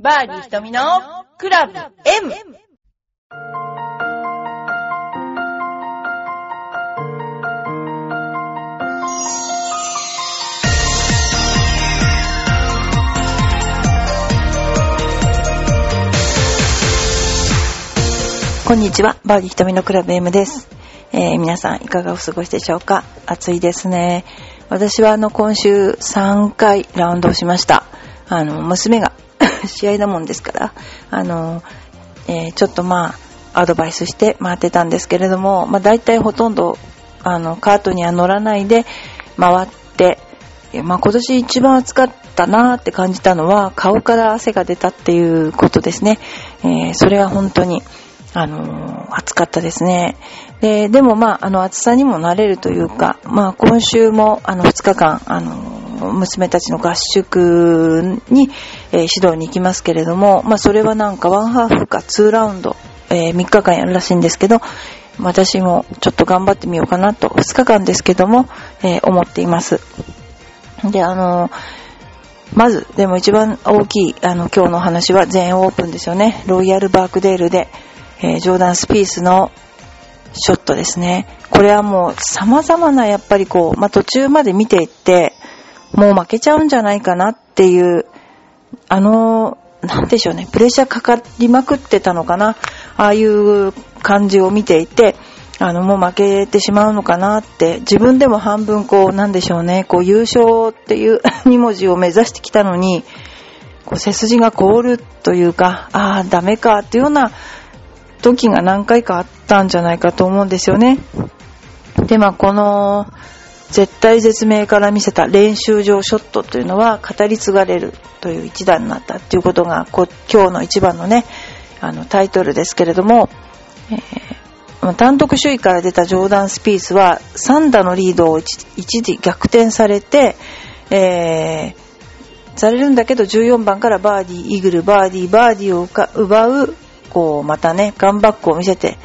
バーディー瞳のクラブ M! こんにちは、バーディー瞳のクラブ M です。えー皆さんいかがお過ごしでしょうか？暑いですね。私はあの今週3回ラウンドをしました。あの、娘が試合だもんですから、あの、えーちょっとまあ、アドバイスして回ってたんですけれども、まあ大体ほとんど、あの、カートには乗らないで回って、まあ今年一番暑かったなーって感じたのは、顔から汗が出たっていうことですね。えーそれは本当に、あのー暑かったですね。で、でもまあ、あの、暑さにも慣れるというか、まあ、今週も、あの、2日間、あの娘たちの合宿に、えー指導に行きますけれども、まあ、それはなんか、ワンハーフか2ラウンド、え3日間やるらしいんですけど、私もちょっと頑張ってみようかなと、2日間ですけども、えー思っています。で、あのまず、でも一番大きい、あの、今日の話は全英オープンですよね。ロイヤルバークデールで、えジョーダン・スピースのショットですね。これはもう様々なやっぱりこう、まあ、途中まで見ていって、もう負けちゃうんじゃないかなっていう、あの、なんでしょうね、プレッシャーかかりまくってたのかな。ああいう感じを見ていて、あの、もう負けてしまうのかなって、自分でも半分こう、なんでしょうね、こう、優勝っていう 2文字を目指してきたのに、こう、背筋が凍るというか、ああ、ダメかっていうような時が何回かあったんじゃないかと思うんですよね。で、まあ、この、絶対絶命から見せた練習場ショットというのは語り継がれるという一段になったっていうことがこ今日の一番のねあのタイトルですけれども、えー単独首位から出たジョーダン・スピースは3打のリードを一時逆転されて、えーされるんだけど14番からバーディー、イーグル、バーディー、バーディーを奪うこうまたねガンバックを見せて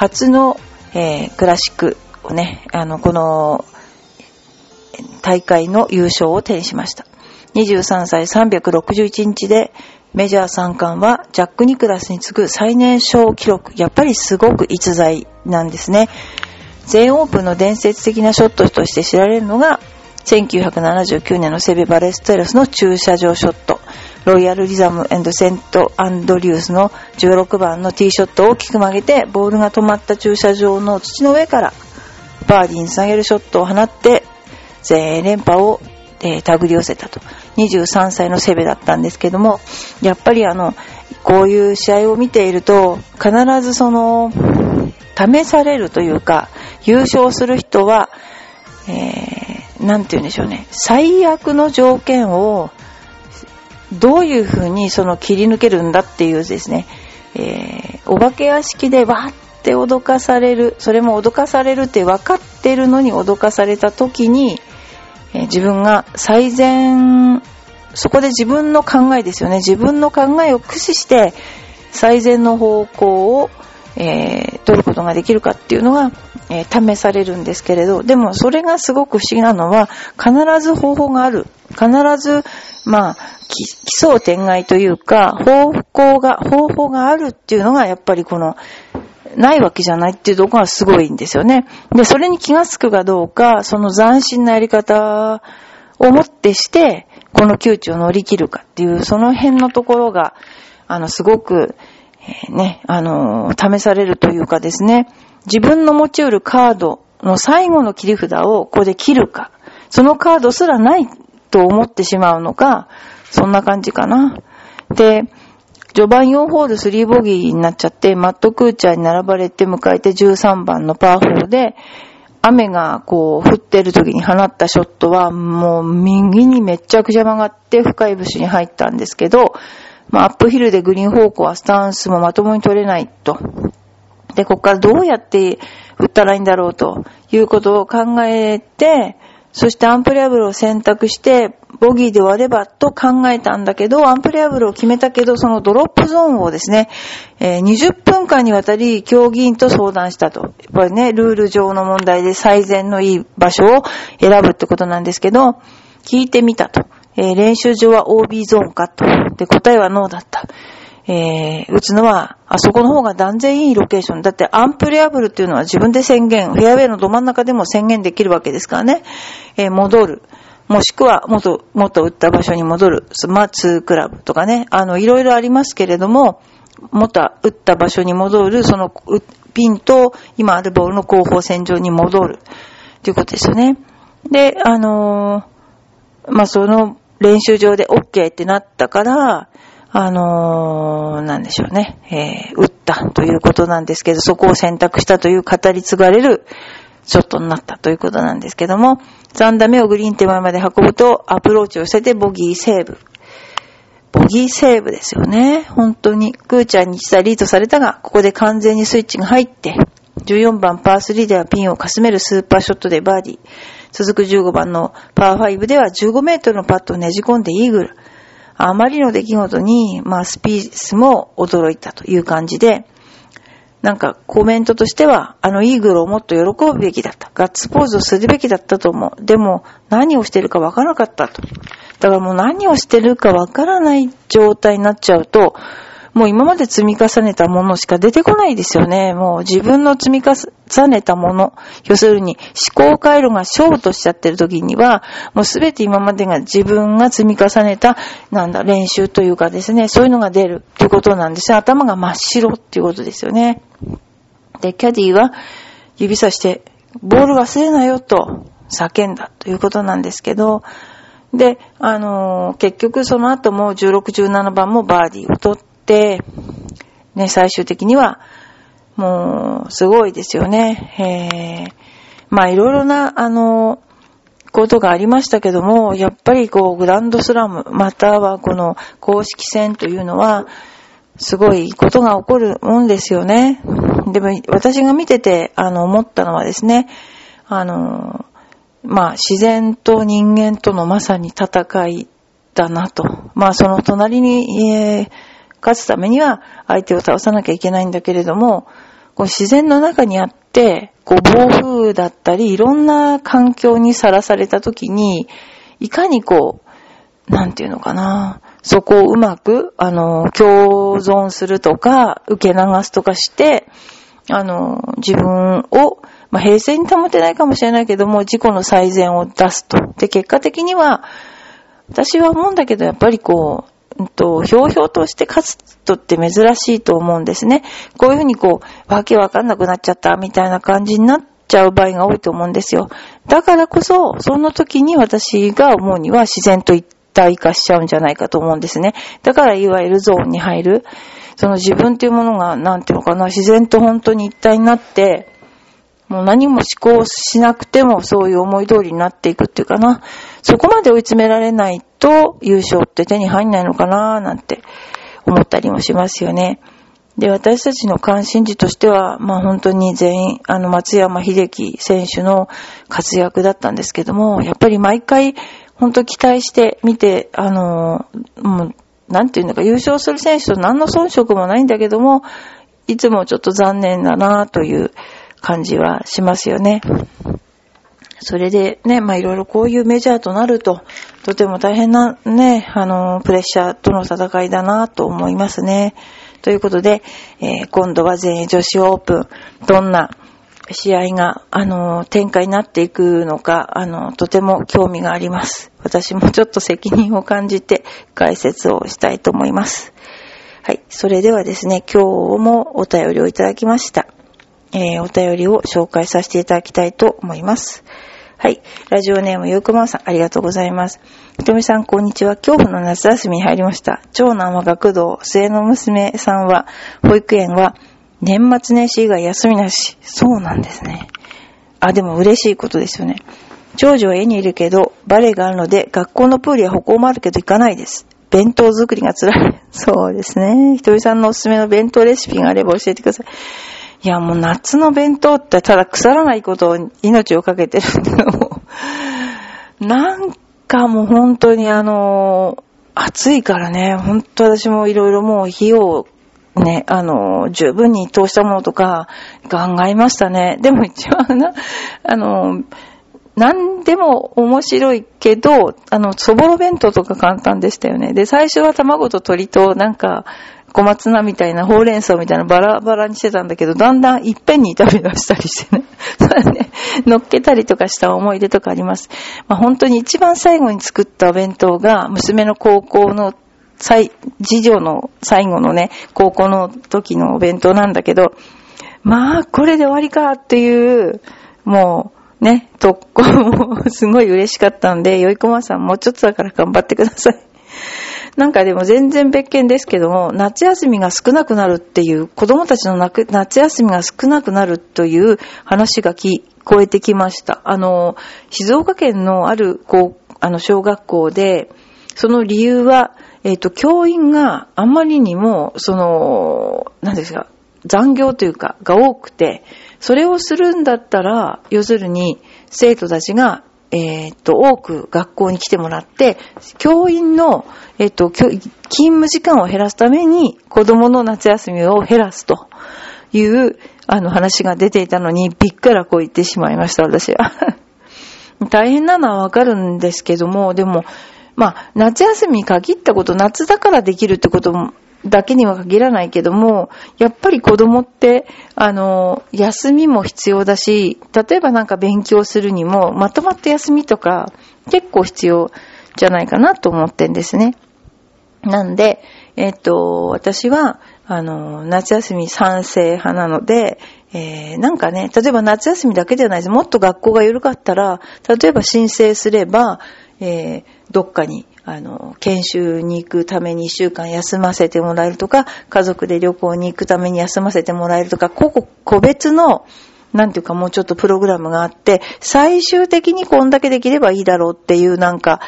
初の、えークラシックをねあのこの大会の優勝を手にしました。23歳361日でメジャー三冠はジャック・ニクラスに次ぐ最年少記録。やっぱりすごく逸材なんですね。全オープンの伝説的なショットとして知られるのが1979年のセベ・バレステロスの駐車場ショット。ロイヤルリザムセントアンドリュースの16番のティーショットを大きく曲げてボールが止まった駐車場の土の上からバーディーにつなげるショットを放って全連覇を、えー手繰り寄せたと。23歳のセベだったんですけども、やっぱりあの、こういう試合を見ていると、必ずその、試されるというか、優勝する人は、えー、なんて言うんでしょうね、最悪の条件を、どういうふうにその切り抜けるんだっていうですね、えーお化け屋敷でわーって脅かされる、それも脅かされるって分かってるのに脅かされた時に、えー自分が最善、そこで自分の考えですよね。自分の考えを駆使して最善の方向を、えー取ることができるかっていうのが、えー試されるんですけれど、でもそれがすごく不思議なのは、必ず方法がある。必ず、まあ、奇想天外というか、方向が、方法があるっていうのが、やっぱりこの、ないわけじゃないっていうところがすごいんですよね。で、それに気がつくかどうか、その斬新なやり方をもってして、この窮地を乗り切るかっていう、その辺のところが、あの、すごく、えーね、あの、試されるというかですね、自分の持ち得るカードの最後の切り札をここで切るか、そのカードすらないと思ってしまうのか、そんな感じかな。で、序盤4ホール3ボギーになっちゃって、マットクーチャーに並ばれて迎えて13番のパー4で、雨がこう降ってる時に放ったショットはもう右にめっちゃくちゃ曲がって深いブッシュに入ったんですけど、まあアップヒルでグリーン方向はスタンスもまともに取れないと。で、ここからどうやって打ったらいいんだろうということを考えて、そしてアンプレアブルを選択して、ボギーで終わればと考えたんだけど、アンプレアブルを決めたけど、そのドロップゾーンをですね、え20分間にわたり競技員と相談したと。やっぱりね、ルール上の問題で最善のいい場所を選ぶってことなんですけど、聞いてみたと。え、練習場は OB ゾーンかと。で、答えはノーだった。えー、打つのは、あそこの方が断然いいロケーション。だってアンプレアブルっていうのは自分で宣言、フェアウェイのど真ん中でも宣言できるわけですからね。えー、戻る。もしくは、元、元打った場所に戻る。まあ、2クラブとかね。あの、いろいろありますけれども、元打った場所に戻る、その、ピンと今あるボールの後方線上に戻る。ということですよね。で、あのー、まあ、その練習場で OK ってなったから、あのー、なんでしょうね、えー、打ったということなんですけど、そこを選択したという語り継がれるショットになったということなんですけども、3打目をグリーン手前まで運ぶと、アプローチを捨ててボギーセーブ。ボギーセーブですよね。本当に。クーちゃんに1打リードされたが、ここで完全にスイッチが入って、14番パー3ではピンをかすめるスーパーショットでバーディー。続く15番のパー5では15メートルのパットをねじ込んでイーグル。あまりの出来事に、まあ、スピースも驚いたという感じで、なんかコメントとしては、あのイーグルをもっと喜ぶべきだった。ガッツポーズをするべきだったと思う。でも、何をしてるかわからなかったと。だからもう何をしてるかわからない状態になっちゃうと、もう今まで積み重ねたものしか出てこないですよね。もう自分の積み重ねたもの。要するに思考回路がショートしちゃってる時には、もうすべて今までが自分が積み重ねた、なんだ、練習というかですね、そういうのが出るっていうことなんですよ。頭が真っ白っていうことですよね。で、キャディは指さして、ボール忘れなよと叫んだということなんですけど、で、あのー、結局その後も16、17番もバーディーを取って、ね、最終的には、もう、すごいですよね。えー、まあ、いろいろな、あの、ことがありましたけども、やっぱりこう、グランドスラム、またはこの公式戦というのは、すごいことが起こるもんですよね。でも、私が見てて、あの、思ったのはですね、あの、まあ、自然と人間とのまさに戦いだなと。まあ、その隣に、えー勝つためには相手を倒さなきゃいけないんだけれども、こう自然の中にあって、こう暴風だったり、いろんな環境にさらされた時に、いかにこう、なんていうのかな、そこをうまく、あの、共存するとか、受け流すとかして、あの、自分を、まあ、平静に保てないかもしれないけども、自己の最善を出すと。で、結果的には、私は思うんだけど、やっぱりこう、うんと、ひょうひょうとして勝つ人って珍しいと思うんですね。こういうふうにこう、わけわかんなくなっちゃったみたいな感じになっちゃう場合が多いと思うんですよ。だからこそ、その時に私が思うには自然と一体化しちゃうんじゃないかと思うんですね。だからいわゆるゾーンに入る。その自分っていうものが、なんていうのかな、自然と本当に一体になって、もう何も思考しなくてもそういう思い通りになっていくっていうかな。そこまで追い詰められないと優勝って手に入んないのかななんて思ったりもしますよね。で、私たちの関心事としては、まあ本当に全員、あの松山秀樹選手の活躍だったんですけども、やっぱり毎回本当期待して見て、あの、もう、なんていうのか、優勝する選手と何の遜色もないんだけども、いつもちょっと残念だなという感じはしますよね。それでね、まあいろいろこういうメジャーとなると、とても大変なね、あの、プレッシャーとの戦いだなと思いますね。ということで、えー、今度は全英女子オープン、どんな試合が、あの、展開になっていくのか、あの、とても興味があります。私もちょっと責任を感じて解説をしたいと思います。はい。それではですね、今日もお便りをいただきました。えー、お便りを紹介させていただきたいと思います。はい。ラジオネームゆうくまさん、ありがとうございます。ひとみさん、こんにちは。恐怖の夏休みに入りました。長男は学童、末の娘さんは、保育園は、年末年始以外休みなし。そうなんですね。あ、でも嬉しいことですよね。長女は家にいるけど、バレエがあるので、学校のプールや歩行もあるけど行かないです。弁当作りが辛い。そうですね。ひとみさんのおすすめの弁当レシピがあれば教えてください。いや、もう夏の弁当ってただ腐らないことを命をかけてるんだけど、なんかもう本当にあの、暑いからね、本当私もいろいろもう火をね、あの、十分に通したものとか考えましたね。でも一番な、あの、何でも面白いけど、あの、そぼろ弁当とか簡単でしたよね。で、最初は卵と鶏と、なんか、小松菜みたいな、ほうれん草みたいなバラバラにしてたんだけど、だんだんいっぺんに食べ出したりしてね。それね、乗っけたりとかした思い出とかあります。まあ、本当に一番最後に作ったお弁当が、娘の高校の最、次女の最後のね、高校の時のお弁当なんだけど、まあ、これで終わりかっていう、もう、ね、特攻も すごい嬉しかったんで、よいこまさんもうちょっとだから頑張ってください。なんかでも全然別件ですけども、夏休みが少なくなるっていう、子供たちの夏休みが少なくなるという話が聞こえてきました。あの、静岡県のある、こう、あの、小学校で、その理由は、えっ、ー、と、教員があまりにも、その、何ですか、残業というか、が多くて、それをするんだったら、要するに、生徒たちがえっ、と、多く学校に来てもらって、教員の、えっ、と、勤務時間を減らすために、子供の夏休みを減らすという、あの話が出ていたのに、びっくらこう言ってしまいました、私は。大変なのはわかるんですけども、でも、まあ、夏休みに限ったこと、夏だからできるってこともだけには限らないけども、やっぱり子供って、あの、休みも必要だし、例えばなんか勉強するにも、まとまった休みとか、結構必要じゃないかなと思ってんですね。なんで、えっと、私は、あの、夏休み賛成派なので、えー、なんかね、例えば夏休みだけではないです。もっと学校が緩かったら、例えば申請すれば、えー、どっかにあの、研修に行くために一週間休ませてもらえるとか、家族で旅行に行くために休ませてもらえるとか、個々個別の、なんていうかもうちょっとプログラムがあって、最終的にこんだけできればいいだろうっていうなんか、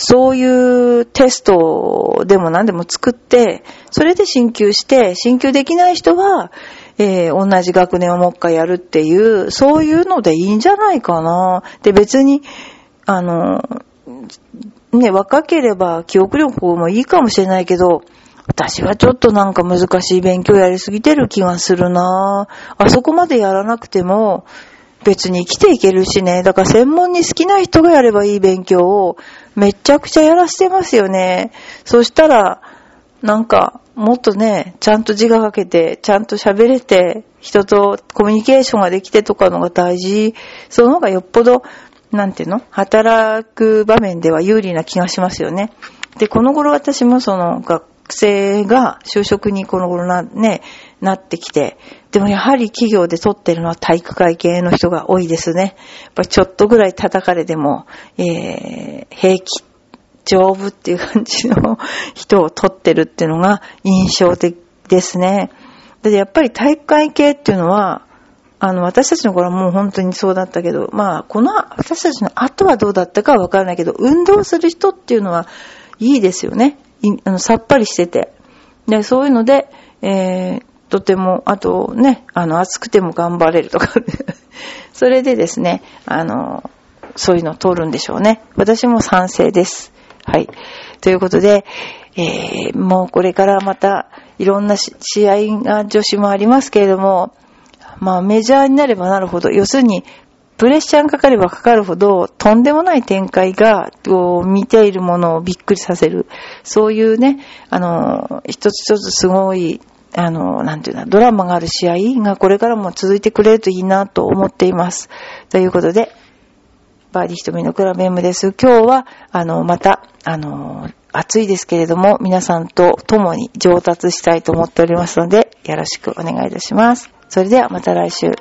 そういうテストでも何でも作って、それで進級して、進級できない人は、えー、同じ学年をもう一回やるっていう、そういうのでいいんじゃないかな。で、別に、あの、ね、若ければ記憶力もいいかもしれないけど、私はちょっとなんか難しい勉強やりすぎてる気がするなあそこまでやらなくても別に生きていけるしね。だから専門に好きな人がやればいい勉強をめちゃくちゃやらしてますよね。そしたら、なんかもっとね、ちゃんと字が書けて、ちゃんと喋れて、人とコミュニケーションができてとかのが大事。その方がよっぽどなんていうの？働く場面では有利な気がしますよね。で、この頃私もその学生が就職にこの頃な、ね、なってきて、でもやはり企業で取ってるのは体育会系の人が多いですね。やっぱちょっとぐらい叩かれても、えー、平気、丈夫っていう感じの人を取ってるっていうのが印象的ですね。で、やっぱり体育会系っていうのは、あの、私たちの頃はもう本当にそうだったけど、まあ、この、私たちの後はどうだったかはわからないけど、運動する人っていうのはいいですよね。あのさっぱりしてて。で、そういうので、えー、とても、あとね、あの、暑くても頑張れるとか それでですね、あの、そういうのを通るんでしょうね。私も賛成です。はい。ということで、えー、もうこれからまたいろんな試合が女子もありますけれども、まあメジャーになればなるほど、要するに、プレッシャーがかかればかかるほど、とんでもない展開が、こう、見ているものをびっくりさせる。そういうね、あの、一つ一つすごい、あの、なんていうの、ドラマがある試合がこれからも続いてくれるといいなと思っています。ということで、バーディー瞳のクラブ M です。今日は、あの、また、あの、暑いですけれども、皆さんと共に上達したいと思っておりますので、よろしくお願いいたします。それではまた来週。